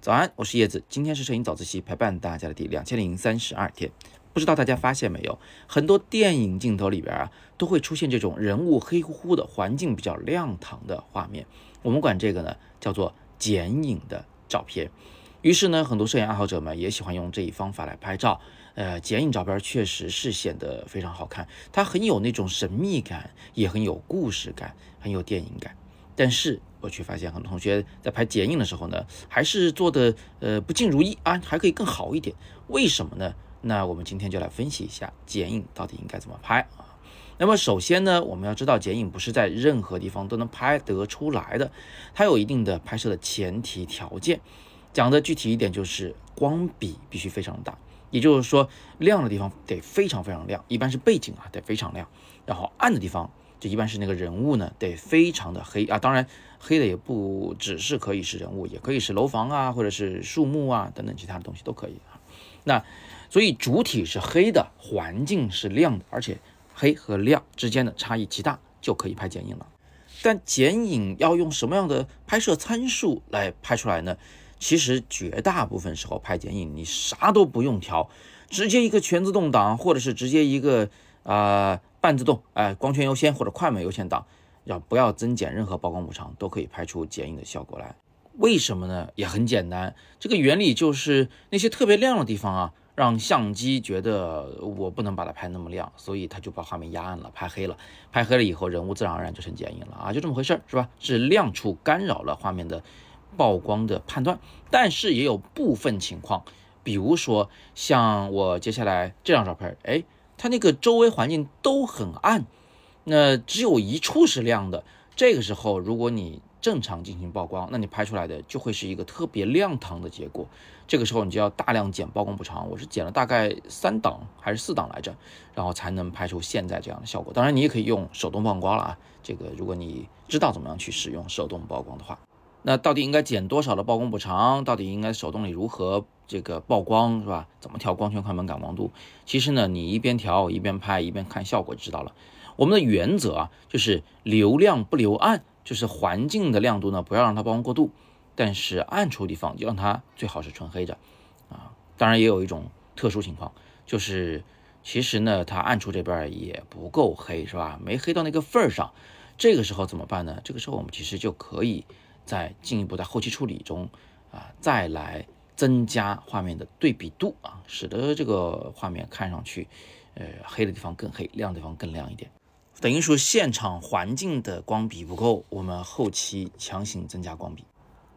早安，我是叶子，今天是摄影早自习陪伴大家的第两千零三十二天。不知道大家发现没有，很多电影镜头里边啊，都会出现这种人物黑乎乎的，环境比较亮堂的画面。我们管这个呢叫做剪影的照片。于是呢，很多摄影爱好者们也喜欢用这一方法来拍照。呃，剪影照片确实是显得非常好看，它很有那种神秘感，也很有故事感，很有电影感。但是我却发现很多同学在拍剪影的时候呢，还是做的呃不尽如意啊，还可以更好一点。为什么呢？那我们今天就来分析一下剪影到底应该怎么拍啊。那么首先呢，我们要知道剪影不是在任何地方都能拍得出来的，它有一定的拍摄的前提条件。讲的具体一点，就是光比必须非常大。也就是说，亮的地方得非常非常亮，一般是背景啊，得非常亮。然后暗的地方，就一般是那个人物呢，得非常的黑啊。当然，黑的也不只是可以是人物，也可以是楼房啊，或者是树木啊等等其他的东西都可以啊。那所以主体是黑的，环境是亮的，而且黑和亮之间的差异极大，就可以拍剪影了。但剪影要用什么样的拍摄参数来拍出来呢？其实绝大部分时候拍剪影，你啥都不用调，直接一个全自动档，或者是直接一个啊半自动，哎光圈优先或者快门优先档，要不要增减任何曝光补偿，都可以拍出剪影的效果来。为什么呢？也很简单，这个原理就是那些特别亮的地方啊，让相机觉得我不能把它拍那么亮，所以它就把画面压暗了，拍黑了。拍黑了以后，人物自然而然就成剪影了啊，就这么回事儿，是吧？是亮处干扰了画面的。曝光的判断，但是也有部分情况，比如说像我接下来这张照片，哎，它那个周围环境都很暗，那只有一处是亮的。这个时候，如果你正常进行曝光，那你拍出来的就会是一个特别亮堂的结果。这个时候，你就要大量减曝光补偿，我是减了大概三档还是四档来着，然后才能拍出现在这样的效果。当然，你也可以用手动曝光了啊，这个如果你知道怎么样去使用手动曝光的话。那到底应该减多少的曝光补偿？到底应该手动里如何这个曝光是吧？怎么调光圈、快门、感光度？其实呢，你一边调一边拍一边看效果就知道了。我们的原则啊，就是留亮不留暗，就是环境的亮度呢不要让它曝光过度，但是暗处地方就让它最好是纯黑的啊。当然也有一种特殊情况，就是其实呢它暗处这边也不够黑是吧？没黑到那个份儿上，这个时候怎么办呢？这个时候我们其实就可以。在进一步在后期处理中啊，再来增加画面的对比度啊，使得这个画面看上去，呃，黑的地方更黑，亮的地方更亮一点。等于说现场环境的光比不够，我们后期强行增加光比。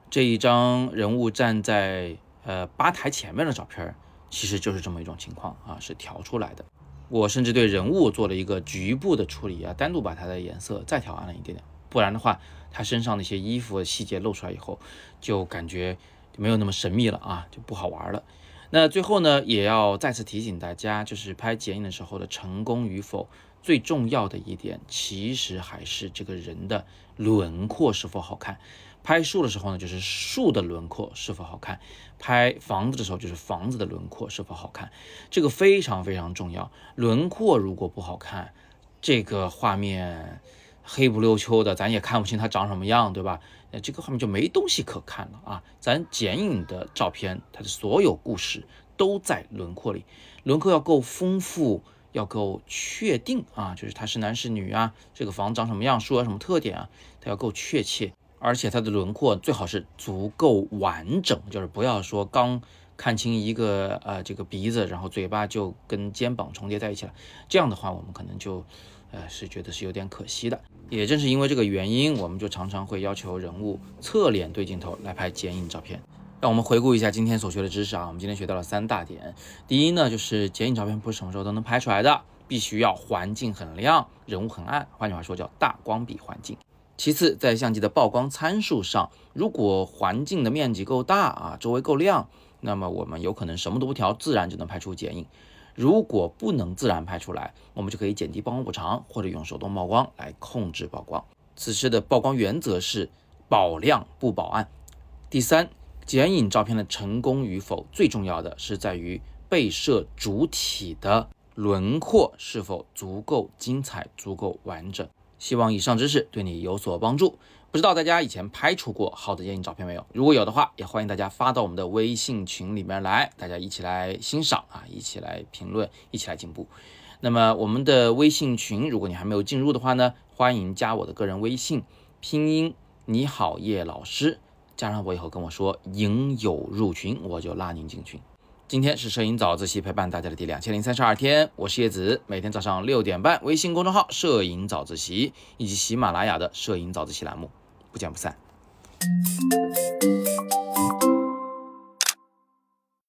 这一张人物站在呃吧台前面的照片，其实就是这么一种情况啊，是调出来的。我甚至对人物做了一个局部的处理啊，单独把它的颜色再调暗了一点点。不然的话，他身上那些衣服细节露出来以后，就感觉没有那么神秘了啊，就不好玩了。那最后呢，也要再次提醒大家，就是拍剪影的时候的成功与否，最重要的一点，其实还是这个人的轮廓是否好看。拍树的时候呢，就是树的轮廓是否好看；拍房子的时候，就是房子的轮廓是否好看。这个非常非常重要。轮廓如果不好看，这个画面。黑不溜秋的，咱也看不清它长什么样，对吧？那这个画面就没东西可看了啊！咱剪影的照片，它的所有故事都在轮廓里，轮廓要够丰富，要够确定啊，就是它是男是女啊，这个房长什么样，树有什么特点啊，它要够确切，而且它的轮廓最好是足够完整，就是不要说刚看清一个呃这个鼻子，然后嘴巴就跟肩膀重叠在一起了，这样的话我们可能就。呃，是觉得是有点可惜的。也正是因为这个原因，我们就常常会要求人物侧脸对镜头来拍剪影照片。让我们回顾一下今天所学的知识啊，我们今天学到了三大点。第一呢，就是剪影照片不是什么时候都能拍出来的，必须要环境很亮，人物很暗，换句话说叫大光比环境。其次，在相机的曝光参数上，如果环境的面积够大啊，周围够亮，那么我们有可能什么都不调，自然就能拍出剪影。如果不能自然拍出来，我们就可以减低曝光补偿，或者用手动曝光来控制曝光。此时的曝光原则是保亮不保暗。第三，剪影照片的成功与否，最重要的是在于被摄主体的轮廓是否足够精彩、足够完整。希望以上知识对你有所帮助。不知道大家以前拍出过好的电影照片没有？如果有的话，也欢迎大家发到我们的微信群里面来，大家一起来欣赏啊，一起来评论，一起来进步。那么我们的微信群，如果你还没有进入的话呢，欢迎加我的个人微信，拼音你好叶老师，加上我以后跟我说影友入群，我就拉您进群。今天是摄影早自习陪伴大家的第两千零三十二天，我是叶子，每天早上六点半，微信公众号“摄影早自习”以及喜马拉雅的“摄影早自习”栏目，不见不散。